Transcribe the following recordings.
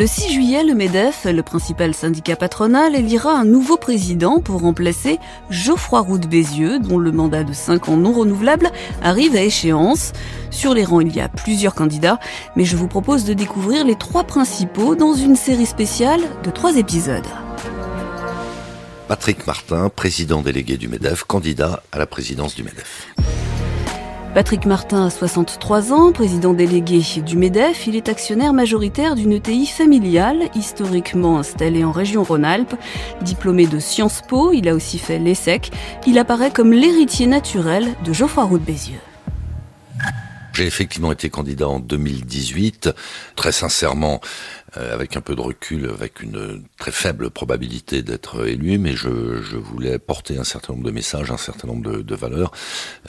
Le 6 juillet, le MEDEF, le principal syndicat patronal, élira un nouveau président pour remplacer Geoffroy Roux de Bézieux, dont le mandat de 5 ans non renouvelable arrive à échéance. Sur les rangs, il y a plusieurs candidats, mais je vous propose de découvrir les trois principaux dans une série spéciale de trois épisodes. Patrick Martin, président délégué du MEDEF, candidat à la présidence du MEDEF. Patrick Martin a 63 ans, président délégué du MEDEF. Il est actionnaire majoritaire d'une ETI familiale, historiquement installée en région Rhône-Alpes. Diplômé de Sciences Po, il a aussi fait l'ESSEC. Il apparaît comme l'héritier naturel de Geoffroy Roux de Bézieux. J'ai effectivement été candidat en 2018. Très sincèrement, avec un peu de recul, avec une très faible probabilité d'être élu, mais je, je, voulais porter un certain nombre de messages, un certain nombre de, de valeurs.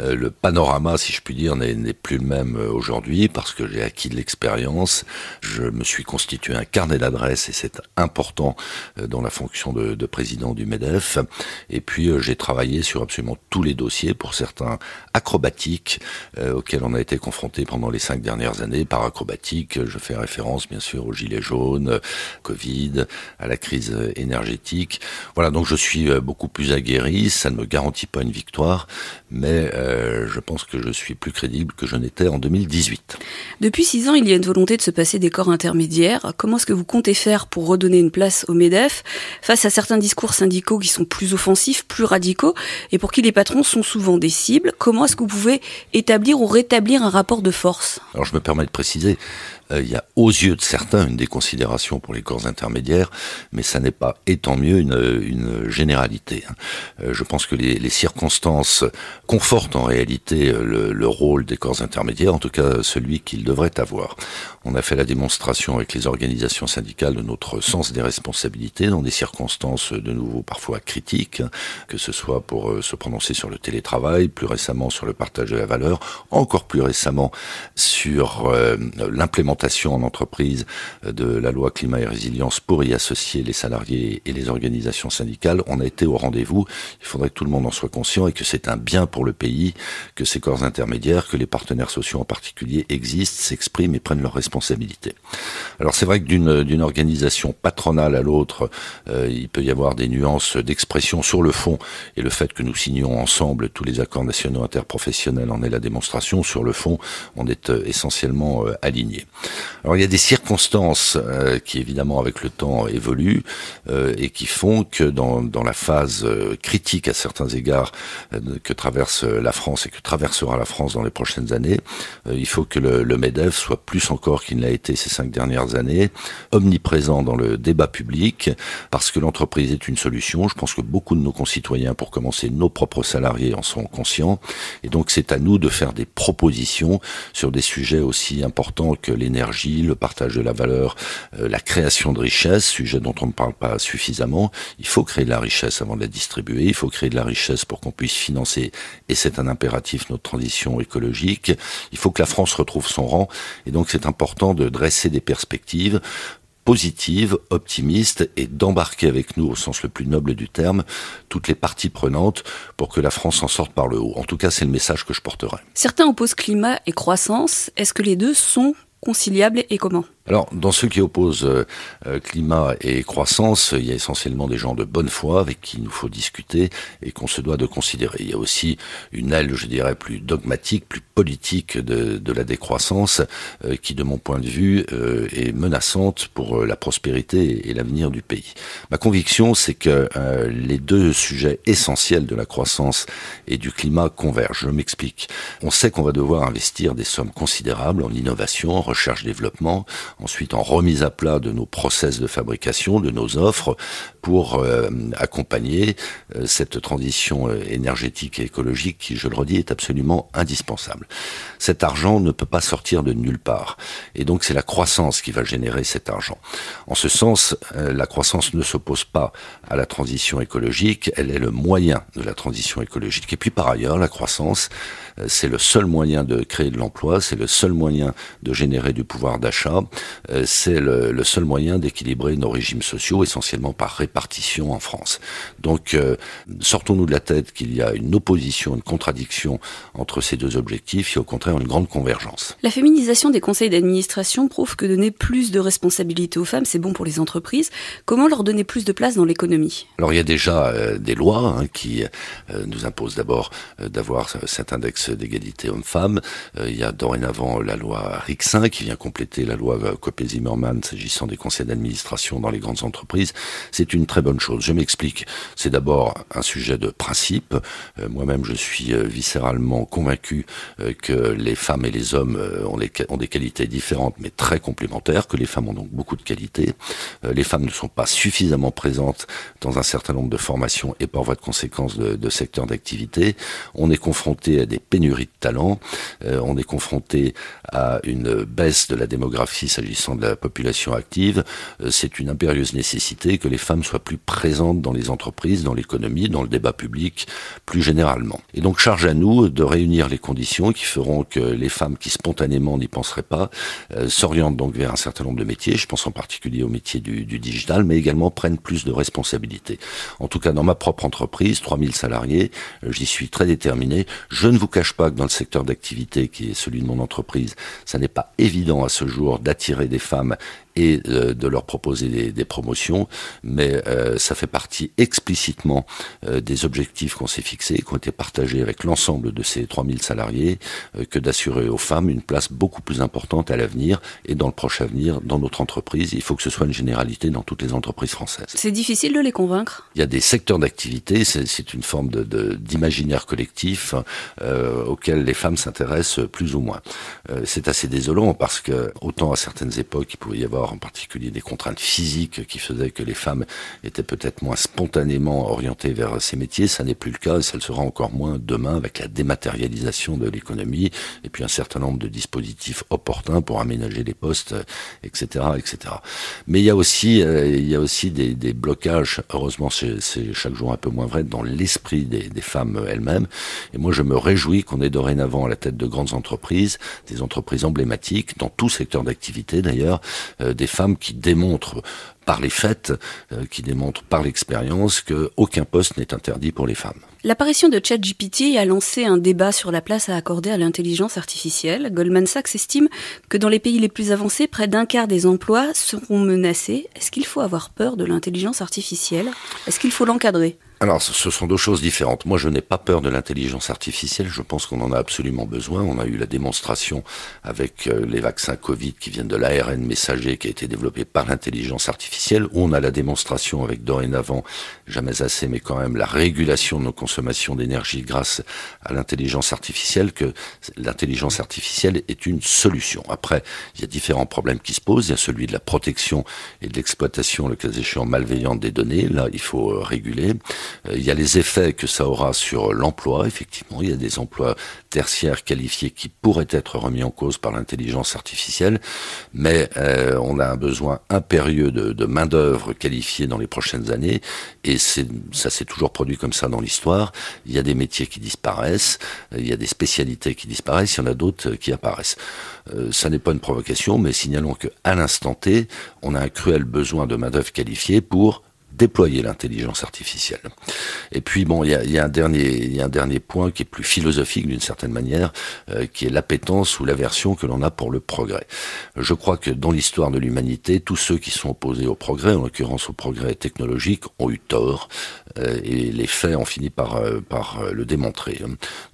Euh, le panorama, si je puis dire, n'est plus le même euh, aujourd'hui parce que j'ai acquis de l'expérience. Je me suis constitué un carnet d'adresses et c'est important dans la fonction de, de, président du MEDEF. Et puis j'ai travaillé sur absolument tous les dossiers, pour certains acrobatiques, auxquels on a été confronté pendant les cinq dernières années. Par acrobatique, je fais référence bien sûr au gilet jaune jaune, Covid, à la crise énergétique. Voilà, donc je suis euh, beaucoup plus aguerri. Ça ne me garantit pas une victoire, mais euh, je pense que je suis plus crédible que je n'étais en 2018. Depuis six ans, il y a une volonté de se passer des corps intermédiaires. Comment est-ce que vous comptez faire pour redonner une place au MEDEF face à certains discours syndicaux qui sont plus offensifs, plus radicaux, et pour qui les patrons sont souvent des cibles? Comment est-ce que vous pouvez établir ou rétablir un rapport de force? Alors je me permets de préciser, il y a aux yeux de certains une déconsidération pour les corps intermédiaires, mais ça n'est pas, et tant mieux, une, généralité. Hein. Euh, je pense que les, les, circonstances confortent en réalité euh, le, le, rôle des corps intermédiaires, en tout cas celui qu'ils devraient avoir. On a fait la démonstration avec les organisations syndicales de notre sens des responsabilités dans des circonstances de nouveau parfois critiques, que ce soit pour se prononcer sur le télétravail, plus récemment sur le partage de la valeur, encore plus récemment sur l'implémentation en entreprise euh, de la loi climat et résilience pour y associer les salariés et les organisations syndicales, on a été au rendez-vous. Il faudrait que tout le monde en soit conscient et que c'est un bien pour le pays, que ces corps intermédiaires, que les partenaires sociaux en particulier existent, s'expriment et prennent leurs responsabilités. Alors c'est vrai que d'une organisation patronale à l'autre, euh, il peut y avoir des nuances d'expression sur le fond et le fait que nous signions ensemble tous les accords nationaux interprofessionnels en est la démonstration. Sur le fond, on est euh, essentiellement alignés. Alors il y a des circonstances euh, qui évidemment avec le temps évoluent euh, et qui font que dans, dans la phase euh, critique à certains égards que traverse la France et que traversera la France dans les prochaines années, il faut que le, le MEDEF soit plus encore qu'il ne l'a été ces cinq dernières années, omniprésent dans le débat public, parce que l'entreprise est une solution. Je pense que beaucoup de nos concitoyens, pour commencer nos propres salariés, en sont conscients. Et donc c'est à nous de faire des propositions sur des sujets aussi importants que l'énergie le partage de la valeur, euh, la création de richesse, sujet dont on ne parle pas suffisamment. Il faut créer de la richesse avant de la distribuer, il faut créer de la richesse pour qu'on puisse financer, et c'est un impératif, notre transition écologique. Il faut que la France retrouve son rang, et donc c'est important de dresser des perspectives positive, optimiste et d'embarquer avec nous, au sens le plus noble du terme, toutes les parties prenantes pour que la France s'en sorte par le haut. En tout cas, c'est le message que je porterai. Certains opposent climat et croissance. Est-ce que les deux sont conciliables et comment alors, dans ceux qui opposent euh, euh, climat et croissance, il y a essentiellement des gens de bonne foi avec qui il nous faut discuter et qu'on se doit de considérer. Il y a aussi une aile, je dirais, plus dogmatique, plus politique de, de la décroissance, euh, qui, de mon point de vue, est menaçante pour la prospérité et l'avenir du pays. Ma conviction, c'est que les deux sujets essentiels de la croissance et du climat convergent. Je m'explique. On sait qu'on va devoir investir des sommes considérables en innovation, en recherche-développement, ensuite en remise à plat de nos process de fabrication, de nos offres, pour euh, accompagner euh, cette transition euh, énergétique et écologique qui, je le redis, est absolument indispensable. Cet argent ne peut pas sortir de nulle part. Et donc c'est la croissance qui va générer cet argent. En ce sens, la croissance ne s'oppose pas à la transition écologique, elle est le moyen de la transition écologique. Et puis par ailleurs, la croissance, c'est le seul moyen de créer de l'emploi, c'est le seul moyen de générer du pouvoir d'achat, c'est le, le, seul moyen d'équilibrer nos régimes sociaux, essentiellement par répartition en France. Donc, euh, sortons-nous de la tête qu'il y a une opposition, une contradiction entre ces deux objectifs, a au contraire une grande convergence. La féminisation des conseils d'administration prouve que donner plus de responsabilités aux femmes, c'est bon pour les entreprises. Comment leur donner plus de place dans l'économie? Alors, il y a déjà euh, des lois hein, qui euh, nous imposent d'abord d'avoir cet index d'égalité homme-femme. il y a dorénavant la loi RIC5 qui vient compléter la loi Copé-Zimmermann s'agissant des conseils d'administration dans les grandes entreprises. C'est une très bonne chose. Je m'explique. C'est d'abord un sujet de principe. Euh, moi-même, je suis euh, viscéralement convaincu euh, que les femmes et les hommes ont, des qualités différentes, mais très complémentaires, que les femmes ont donc beaucoup de qualités. les femmes ne sont pas suffisamment présentes dans un certain nombre de formations et par voie de conséquence de secteurs d'activité. On est confronté à des pénuries de talents. on est confronté à une baisse de la démographie s'agissant de la population active. C'est une impérieuse nécessité que les femmes soient plus présentes dans les entreprises, dans l'économie, dans le débat public, plus généralement. Et donc charge à nous de réunir les conditions qui feront que les femmes qui spontanément n'y penseraient pas euh, s'orientent donc vers un certain nombre de métiers, je pense en particulier au métier du, du, digital, mais également prennent plus de responsabilités. En tout cas, dans ma propre entreprise, 3000 salariés, euh, j'y suis très déterminé. Je ne vous cache pas que dans le secteur d'activité qui est celui de mon entreprise, ça n'est pas évident à ce jour d'attirer des femmes et euh, de leur proposer des, des promotions, mais euh, ça fait partie explicitement euh, des objectifs qu'on s'est fixés, qui ont été partagés avec l'ensemble de ces 3000 salariés, que d'assurer aux femmes une place beaucoup plus importante à l'avenir et dans le proche avenir dans notre entreprise. Il faut que ce soit une généralité dans toutes les entreprises françaises. C'est difficile de les convaincre? Il y a des secteurs d'activité, c'est une forme d'imaginaire de, collectif euh, auquel les femmes s'intéressent plus ou moins. Euh, c'est assez désolant parce que autant à certaines époques il pouvait y avoir en particulier des contraintes physiques qui faisaient que les femmes étaient peut-être moins spontanément orientées vers ces métiers. Ça n'est plus le cas et ça le sera encore moins demain avec la dématérialisation de l'économie et puis un certain nombre de dispositifs opportuns pour aménager les postes, etc., etc. Mais il y a aussi, euh, il y a aussi des, blocages. Heureusement, c'est chaque jour un peu moins vrai dans l'esprit des, des femmes elles-mêmes. Et moi, je me réjouis qu'on ait dorénavant à la tête de grandes entreprises, des entreprises emblématiques dans tout secteur d'activité d'ailleurs, euh, des femmes qui démontrent par les faits, euh, qui démontrent par l'expérience qu'aucun poste n'est interdit pour les femmes. L'apparition de ChatGPT a lancé un débat sur la place à accorder à l'intelligence artificielle. Goldman Sachs estime que dans les pays les plus avancés, près d'un quart des emplois seront menacés. Est-ce qu'il faut avoir peur de l'intelligence artificielle? Est-ce qu'il faut l'encadrer? Alors, ce sont deux choses différentes. Moi, je n'ai pas peur de l'intelligence artificielle. Je pense qu'on en a absolument besoin. On a eu la démonstration avec euh, les vaccins Covid qui viennent de l'ARN messager qui a été développé par l'intelligence artificielle. On a la démonstration avec dorénavant, jamais assez, mais quand même la régulation de nos consommations d'énergie grâce à l'intelligence artificielle que l'intelligence artificielle est une solution. Après, il y a différents problèmes qui se posent. Il y a celui de la protection et de l'exploitation, le cas échéant malveillante des données. Là, il faut euh, réguler. Euh, il y a les effets que ça aura sur l'emploi, effectivement. Il y a des emplois tertiaires qualifiés qui pourraient être remis en cause par l'intelligence artificielle, mais euh, on a un besoin impérieux de, de main-d'œuvre qualifiée dans les prochaines années, et ça s'est toujours produit comme ça dans l'histoire. Il y a des métiers qui disparaissent, il y a des spécialités qui disparaissent, il y en a d'autres qui apparaissent. Euh, ça n'est pas une provocation, mais signalons que à l'instant T, on a un cruel besoin de main-d'œuvre qualifiée pour déployer l'intelligence artificielle. Et puis bon, il y a, un dernier, y a un dernier point qui est plus philosophique d'une certaine manière, euh, qui est l'appétence ou l'aversion que l'on a pour le progrès. Je crois que dans l'histoire de l'humanité, tous ceux qui sont opposés au progrès, en l'occurrence au progrès technologique, ont eu tort, euh, et les faits ont fini par euh, par le démontrer.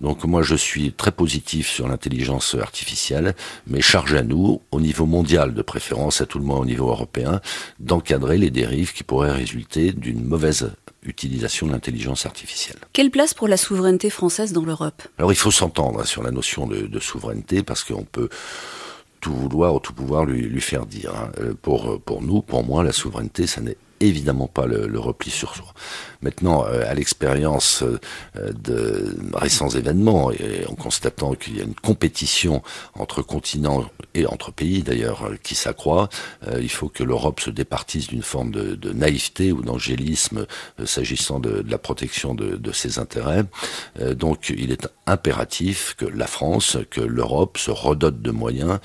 Donc moi, je suis très positif sur l'intelligence artificielle, mais charge à nous, au niveau mondial de préférence, à tout le moins au niveau européen, d'encadrer les dérives qui pourraient résulter d'une mauvaise utilisation de l'intelligence artificielle. Quelle place pour la souveraineté française dans l'Europe? Alors il faut s'entendre sur la notion de, de souveraineté parce qu'on peut tout vouloir ou tout pouvoir lui, lui faire dire. Hein. Pour, pour nous, pour moi, la souveraineté, ça n'est évidemment pas le, repli sur soi. Maintenant, euh, à l'expérience euh, de récents événements, et en constatant qu'il y a une compétition entre continents et entre pays d'ailleurs euh, qui s'accroît, il faut que l'Europe se départisse d'une forme de, naïveté ou d'angélisme s'agissant de, la protection de, ses intérêts. donc, il est impératif que la France, que l'Europe se redote de moyens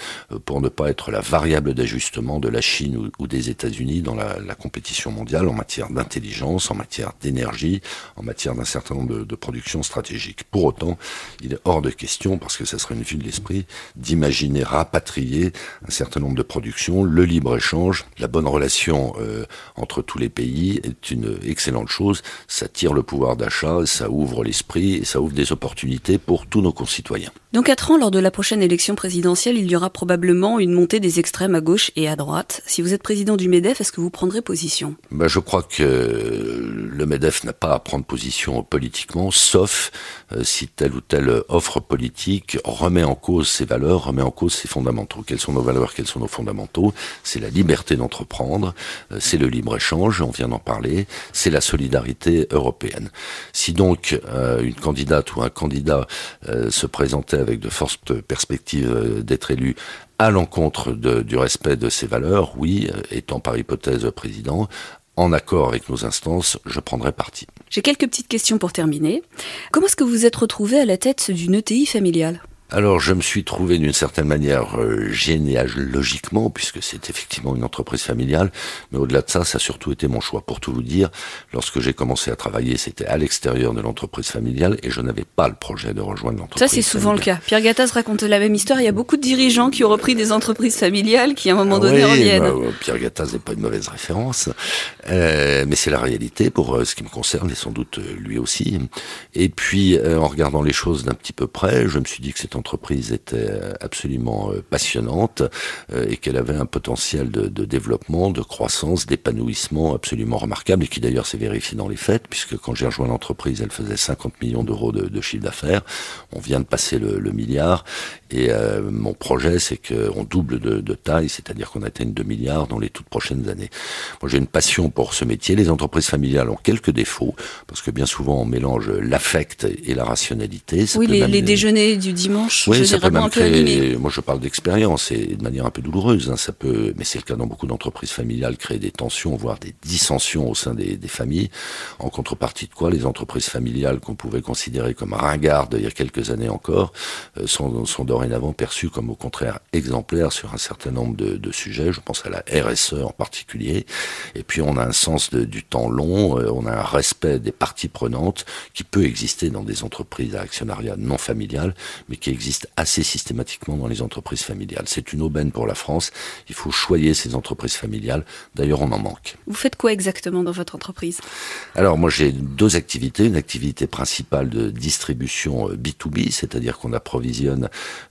pour ne pas être la variable d'ajustement de la Chine ou, des États-Unis dans la compétition mondiale en matière d'intelligence, en matière d'énergie, en matière d'un certain nombre de, productions stratégiques. Pour autant, il est hors de question, parce que ça serait une vue de l'esprit, d'imaginer rapatrier un certain nombre de productions. Le libre-échange, la bonne relation euh, entre tous les pays est une excellente chose. Ça tire le pouvoir d'achat, ça ouvre l'esprit et ça ouvre des opportunités pour tous nos concitoyens. Dans quatre ans, lors de la prochaine élection présidentielle, il y aura probablement une montée des extrêmes à gauche et à droite. Si vous êtes président du MEDEF, est-ce que vous prendrez ben, Je crois que le MEDEF n'a pas à prendre position politiquement, sauf euh, si telle ou telle offre politique remet en cause ses valeurs, remet en cause ses fondamentaux. Quelles sont nos valeurs, quels sont nos fondamentaux? C'est la liberté d'entreprendre, euh, c'est le libre-échange, on vient d'en parler, c'est la solidarité européenne. Si donc euh, une candidate ou un candidat se présentait avec de fortes perspectives d'être élu à l'encontre du respect de ces valeurs, oui, étant par hypothèse président, en accord avec nos instances, je prendrai parti. J'ai quelques petites questions pour terminer. Comment est-ce que vous êtes retrouvé à la tête d'une ETI familiale? Alors je me suis trouvé d'une certaine manière euh, généalogiquement, puisque c'est effectivement une entreprise familiale, mais au-delà de ça, ça a surtout été mon choix. Pour tout vous dire, lorsque j'ai commencé à travailler, c'était à l'extérieur de l'entreprise familiale et je n'avais pas le projet de rejoindre l'entreprise. Ça c'est souvent le cas. Pierre Gattaz raconte la même histoire. Il y a beaucoup de dirigeants qui ont repris des entreprises familiales qui à un moment ah donné oui, reviennent. Bah, Pierre Gattaz n'est pas une mauvaise référence, euh, mais c'est la réalité pour euh, ce qui me concerne et sans doute euh, lui aussi. Et puis euh, en regardant les choses d'un petit peu près, je me suis dit que c'est entreprise était absolument euh, passionnante euh, et qu'elle avait un potentiel de, de développement, de croissance, d'épanouissement absolument remarquable et qui d'ailleurs s'est vérifié dans les faits puisque quand j'ai rejoint l'entreprise, elle faisait 50 millions d'euros de, de, chiffre d'affaires. On vient de passer le, le milliard et euh, mon projet, c'est qu'on double de, de taille, c'est-à-dire qu'on atteigne 2 milliards dans les toutes prochaines années. Moi, j'ai une passion pour ce métier. Les entreprises familiales ont quelques défauts parce que bien souvent, on mélange l'affect et la rationalité. Ça oui, les, les, déjeuners du dimanche, oui, ça peut même créer, moi je parle d'expérience et de manière un peu douloureuse, hein, ça peut, mais c'est le cas dans beaucoup d'entreprises familiales, créer des tensions, voire des dissensions au sein des, des, familles, en contrepartie de quoi les entreprises familiales qu'on pouvait considérer comme ringardes il y a quelques années encore, euh, sont, sont dorénavant perçues comme au contraire exemplaires sur un certain nombre de, de, sujets, je pense à la RSE en particulier, et puis on a un sens de, du temps long, euh, on a un respect des parties prenantes qui peut exister dans des entreprises à actionnariat non familial, mais qui existe assez systématiquement dans les entreprises familiales. C'est une aubaine pour la France. Il faut choyer ces entreprises familiales. D'ailleurs, on en manque. Vous faites quoi exactement dans votre entreprise? Alors, moi, j'ai deux activités. Une activité principale de distribution B2B, euh, c'est-à-dire qu'on approvisionne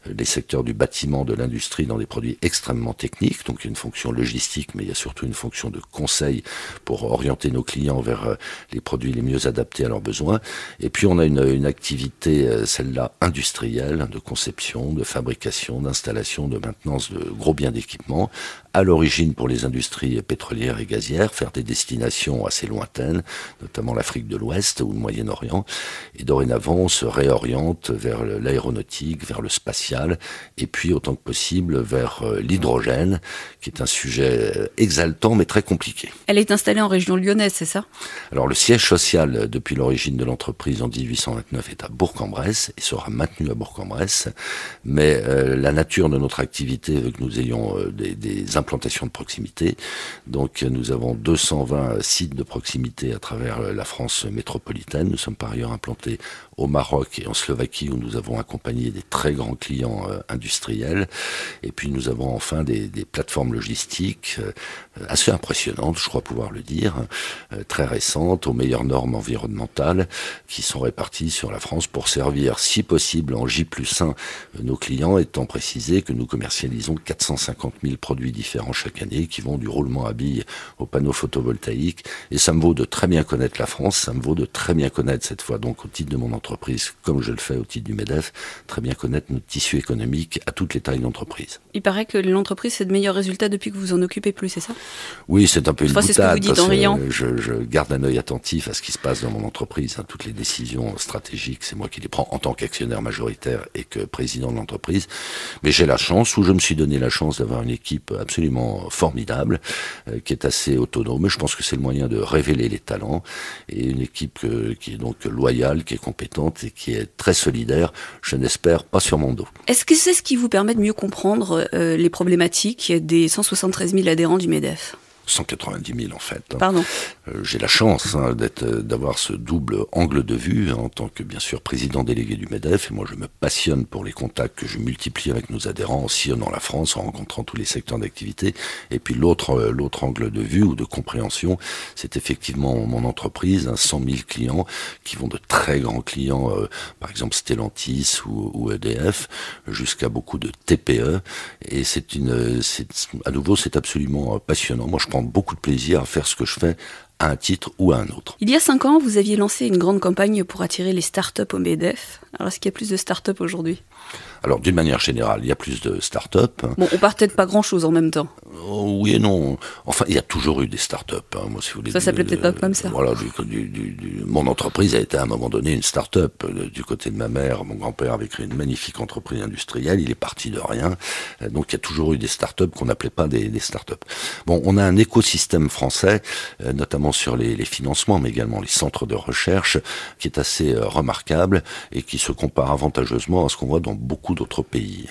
euh, les secteurs du bâtiment, de l'industrie dans des produits extrêmement techniques. Donc, il y a une fonction logistique, mais il y a surtout une fonction de conseil pour orienter nos clients vers euh, les produits les mieux adaptés à leurs besoins. Et puis, on a une, une activité, celle-là, industrielle, de conception, de fabrication, d'installation, de maintenance de gros biens d'équipement, à l'origine pour les industries pétrolières et gazières, faire des destinations assez lointaines, notamment l'Afrique de l'Ouest ou le Moyen-Orient. Et dorénavant, on se réoriente vers l'aéronautique, vers le spatial, et puis autant que possible vers euh, l'hydrogène, qui est un sujet euh, exaltant mais très compliqué. Elle est installée en région lyonnaise, c'est ça? Alors le siège social depuis l'origine de l'entreprise en 1829 est à Bourg-en-Bresse et sera maintenu à Bourg-en-Bresse, mais euh, la nature de notre activité veut que nous ayons euh, des, implantations de proximité. Donc nous avons 220 sites de proximité à travers la France métropolitaine. Nous sommes par ailleurs implantés au Maroc et en Slovaquie où nous avons accompagné des très grands clients euh, industriels. Et puis nous avons enfin des, plateformes logistiques euh, assez impressionnantes, je crois pouvoir le dire, euh, très récentes, aux meilleures normes environnementales, qui sont réparties sur la France pour servir, si possible, en J sein de nos clients, étant précisé que nous commercialisons 450 000 produits différents chaque année, qui vont du roulement à billes aux panneaux photovoltaïques. Et ça me vaut de très bien connaître la France, ça me vaut de très bien connaître cette fois, donc au titre de mon entreprise, comme je le fais au titre du MEDEF, très bien connaître notre tissu économique à toutes les tailles d'entreprise. Il paraît que l'entreprise fait de meilleurs résultats depuis que vous en occupez plus, c'est ça? Oui, c'est un peu une Enfin, c'est ce que vous boutade, dites en riant. Je, je garde un œil attentif à ce qui se passe dans mon entreprise. hein. Toutes les décisions stratégiques, c'est moi qui les prends en tant qu'actionnaire majoritaire et que président de l'entreprise. Mais j'ai la chance, ou je me suis donné la chance d'avoir une équipe absolument formidable, euh, qui est assez autonome. Je pense que c'est le moyen de révéler les talents et une équipe qui est donc loyale, qui est compétente et qui est très solidaire. Je n'espère pas sur mon dos. Est-ce que c'est ce qui vous permet de mieux comprendre euh, les problématiques des 173 000 adhérents du MEDEF? 190 000 en fait. hein. Pardon. Euh, J'ai la chance hein, d'être, euh, d'avoir ce double angle de vue hein, en tant que bien sûr président délégué du Medef. Et moi, je me passionne pour les contacts que je multiplie avec nos adhérents en sillonnant la France, en rencontrant tous les secteurs d'activité. Et puis l'autre, euh, l'autre angle de vue ou de compréhension, c'est effectivement mon entreprise, hein, 100 000 clients qui vont de très grands clients, euh, par exemple Stellantis ou, ou EDF, jusqu'à beaucoup de TPE. Et c'est une, c'est, à nouveau, c'est absolument passionnant. Moi, je prends beaucoup de plaisir à faire ce que je fais à un titre ou à un autre. Il y a cinq ans, vous aviez lancé une grande campagne pour attirer les startups au MEDEF. Alors, est-ce qu'il y a plus de startups aujourd'hui? Alors, d'une manière générale, il y a plus de start-up. Bon, on partait de pas grand-chose en même temps. Oh, oui et non. Enfin, il y a toujours eu des start-up. hein. Moi, si vous voulez, Ça s'appelait peut-être pas comme ça. Voilà, du, du- du- mon entreprise a été à un moment donné une start-up. Euh, Du côté de ma mère, mon grand-père avait créé une magnifique entreprise industrielle. Il est parti de rien. Euh, Donc, il y a toujours eu des start-up qu'on n'appelait pas des, des start-up. Bon, on a un écosystème français, notamment sur les, les financements, mais également les centres de recherche, qui est assez remarquable et qui se compare avantageusement à ce qu'on voit dans beaucoup d'autres pays.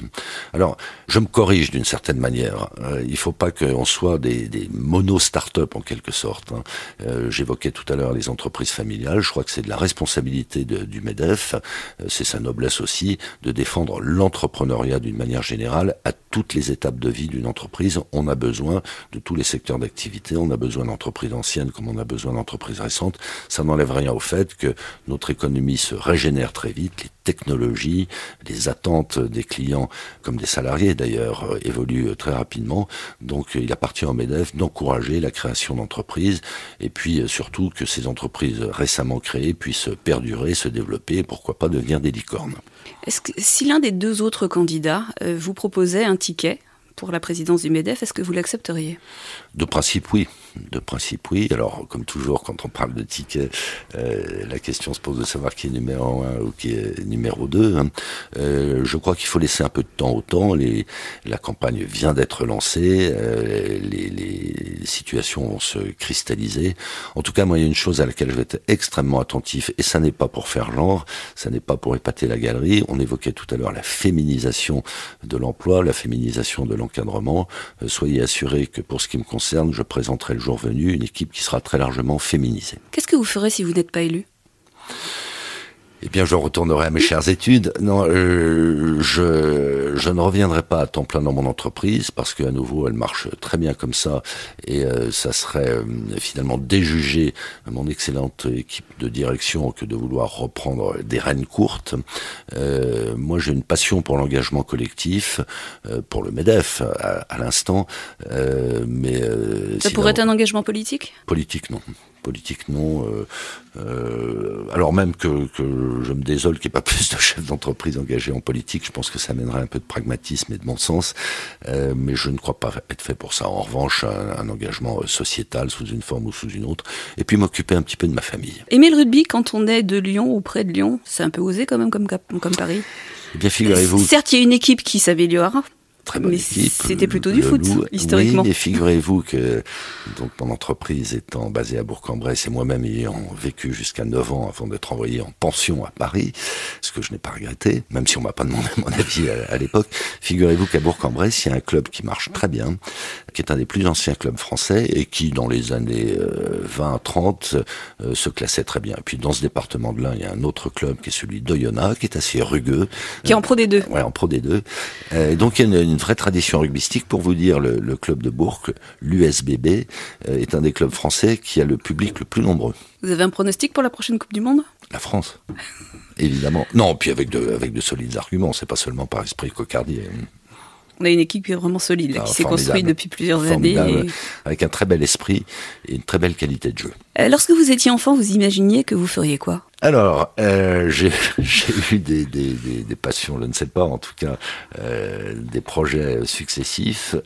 Alors, je me corrige d'une certaine manière. Euh, il faut pas qu'on soit des, des mono-start-up en quelque sorte. hein. Euh, J'évoquais tout à l'heure les entreprises familiales. Je crois que c'est de la responsabilité du MEDEF, euh, c'est sa noblesse aussi, de défendre l'entrepreneuriat d'une manière générale à toutes les étapes de vie d'une entreprise. On a besoin de tous les secteurs d'activité. On a besoin d'entreprises anciennes comme on a besoin d'entreprises récentes. Ça n'enlève rien au fait que notre économie se régénère très vite. Les attentes des clients comme des salariés d'ailleurs euh, évoluent euh, très rapidement. Donc euh, il appartient au MEDEF d'encourager la création d'entreprises et puis surtout que ces entreprises récemment créées puissent perdurer, se développer et pourquoi pas devenir des licornes. Si l'un des deux autres candidats vous proposait un ticket pour la présidence du MEDEF, est-ce que vous l'accepteriez? De principe, oui. De principe, oui. Alors, comme toujours, quand on parle de tickets, euh, la question se pose de savoir qui est numéro un ou qui est numéro deux. hein. Euh, je crois qu'il faut laisser un peu de temps au temps. La campagne vient d'être lancée. euh, les, les situations vont se cristalliser. En tout cas, moi, il y a une chose à laquelle je vais être extrêmement attentif, et ça n'est pas pour faire genre, ça n'est pas pour épater la galerie. On évoquait tout à l'heure la féminisation de l'emploi, la féminisation de l'encadrement. Euh, soyez assurés que pour ce qui me concerne, je présenterai le jour venu une équipe qui sera très largement féminisée. Qu'est-ce que vous ferez si vous n'êtes pas élu? Eh bien, je retournerai à mes chères études. Non, euh, je, je ne reviendrai pas à temps plein dans mon entreprise parce qu'à nouveau, elle marche très bien comme ça et euh, ça serait euh, finalement déjuger mon excellente équipe de direction que de vouloir reprendre des rênes courtes. Euh, moi, j'ai une passion pour l'engagement collectif, euh, pour le MEDEF à, à l'instant, euh, mais euh, Ça sinon- pourrait être un engagement politique? Politique, non. Politique, non. Euh, euh, alors même que, que je me désole qu'il n'y ait pas plus de chefs d'entreprise engagés en politique, je pense que ça mènerait un peu de pragmatisme et de bon sens, euh, mais je ne crois pas être fait pour ça. En revanche, un, un engagement sociétal sous une forme ou sous une autre, et puis m'occuper un petit peu de ma famille. Aimer le rugby quand on est de Lyon ou près de Lyon, c'est un peu osé quand même comme, comme Paris? Eh bien, figurez-vous, Certes, il y a une équipe qui s'améliore, très bonne mais équipe. c'était plutôt du foot, Loup. historiquement. Oui, mais figurez-vous que donc mon entreprise étant basée à Bourg-en-Bresse et moi-même ayant vécu jusqu'à 9 ans avant d'être envoyé en pension à Paris, ce que je n'ai pas regretté, même si on m'a pas demandé mon avis à, à l'époque, figurez-vous qu'à Bourg-en-Bresse, il y a un club qui marche très bien, qui est un des plus anciens clubs français et qui, dans les années 20-30, euh, se classait très bien. Et puis dans ce département de l'Ain, il y a un autre club qui est celui d'Oyonnax, qui est assez rugueux, qui est en pro des deux. Ouais, en pro des deux. Euh, donc il y a une, une vraie tradition rugbystique. Pour vous dire, le, le club de Bourg, l'USBB, euh, est un des clubs français qui a le public le plus nombreux. Vous avez un pronostic pour la prochaine Coupe du Monde? La France, évidemment. Non, puis avec de, avec de solides arguments, c'est pas seulement par esprit cocardier. On a une équipe qui est vraiment solide, Ah, qui s'est construite depuis plusieurs Formidable, années. et- avec un très bel esprit et une très belle qualité de jeu. Euh, Lorsque vous étiez enfant, vous imaginiez que vous feriez quoi? Alors, euh, j'ai eu des, passions, je ne sais pas, en tout cas, euh, des projets successifs.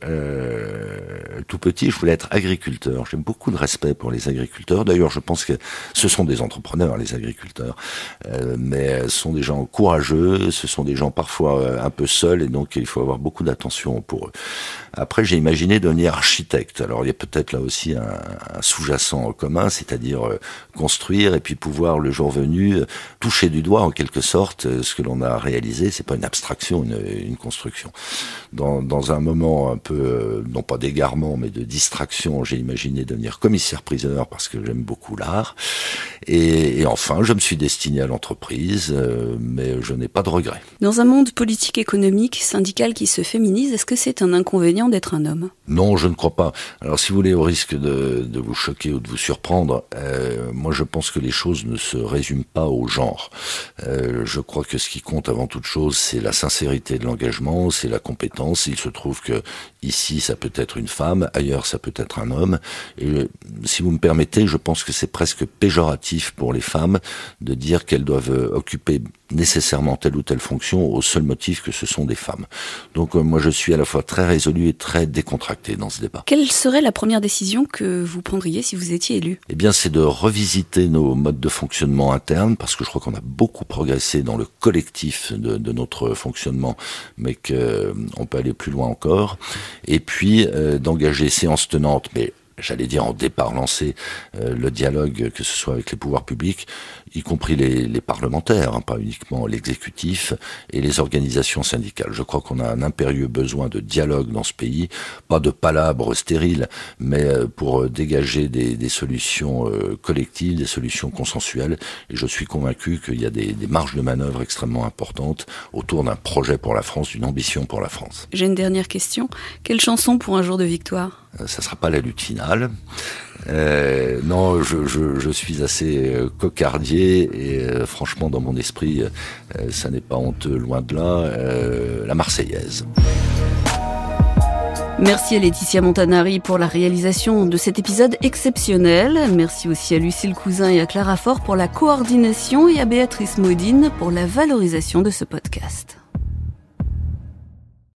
Tout petit, je voulais être agriculteur. J'ai beaucoup de respect pour les agriculteurs. D'ailleurs, je pense que ce sont des entrepreneurs, les agriculteurs, mais ce sont des gens courageux, ce sont des gens parfois un peu seuls, et donc il faut avoir beaucoup d'attention pour eux. Après, j'ai imaginé devenir architecte. Alors, il y a peut-être là aussi un, un sous-jacent commun, c'est-à-dire euh, construire et puis pouvoir le jour venu euh, toucher du doigt en quelque sorte euh, ce que l'on a réalisé. C'est pas une abstraction, une, une construction. Dans, dans un moment un peu, non pas d'égarement, mais de distraction, j'ai imaginé devenir commissaire-priseur parce que j'aime beaucoup l'art. Et, et enfin, je me suis destiné à l'entreprise, mais je n'ai pas de regrets. Dans un monde politique, économique, syndical qui se féminise, est-ce que c'est un inconvénient d'être un homme? Non, je ne crois pas. Alors, si vous voulez, au risque de, de vous choquer ou de vous surprendre, euh, moi, je pense que les choses ne se résument pas au genre. Euh, je crois que ce qui compte avant toute chose, c'est la sincérité de l'engagement, c'est la compétence. Il se trouve que ici, ça peut être une femme, ailleurs, ça peut être un homme. Si vous me permettez, je pense que c'est presque péjoratif pour les femmes de dire qu'elles doivent occuper nécessairement telle ou telle fonction au seul motif que ce sont des femmes. Donc euh, moi je suis à la fois très résolu et très décontracté dans ce débat. Quelle serait la première décision que vous prendriez si vous étiez élu? Eh bien c'est de revisiter nos modes de fonctionnement interne parce que je crois qu'on a beaucoup progressé dans le collectif de, de notre fonctionnement mais qu'on peut aller plus loin encore. Et puis euh, d'engager séance tenante mais j'allais dire en départ lancé, euh, le dialogue, que ce soit avec les pouvoirs publics, y compris les, les parlementaires, hein, pas uniquement l'exécutif, et les organisations syndicales. Je crois qu'on a un impérieux besoin de dialogue dans ce pays, pas de palabres stériles, mais euh, pour euh, dégager des, des solutions euh, collectives, des solutions consensuelles. Et je suis convaincu qu'il y a des, des marges de manœuvre extrêmement importantes autour d'un projet pour la France, d'une ambition pour la France. J'ai une dernière question. Quelle chanson pour un jour de victoire? Ça sera pas la lutte finale. Euh, non, je, je, je suis assez euh, cocardier et euh, franchement, dans mon esprit, euh, ça n'est pas honteux, loin de là. Euh, la Marseillaise. Merci à Laetitia Montanari pour la réalisation de cet épisode exceptionnel. Merci aussi à Lucille Cousin et à Clara Fort pour la coordination et à Béatrice Modine pour la valorisation de ce podcast.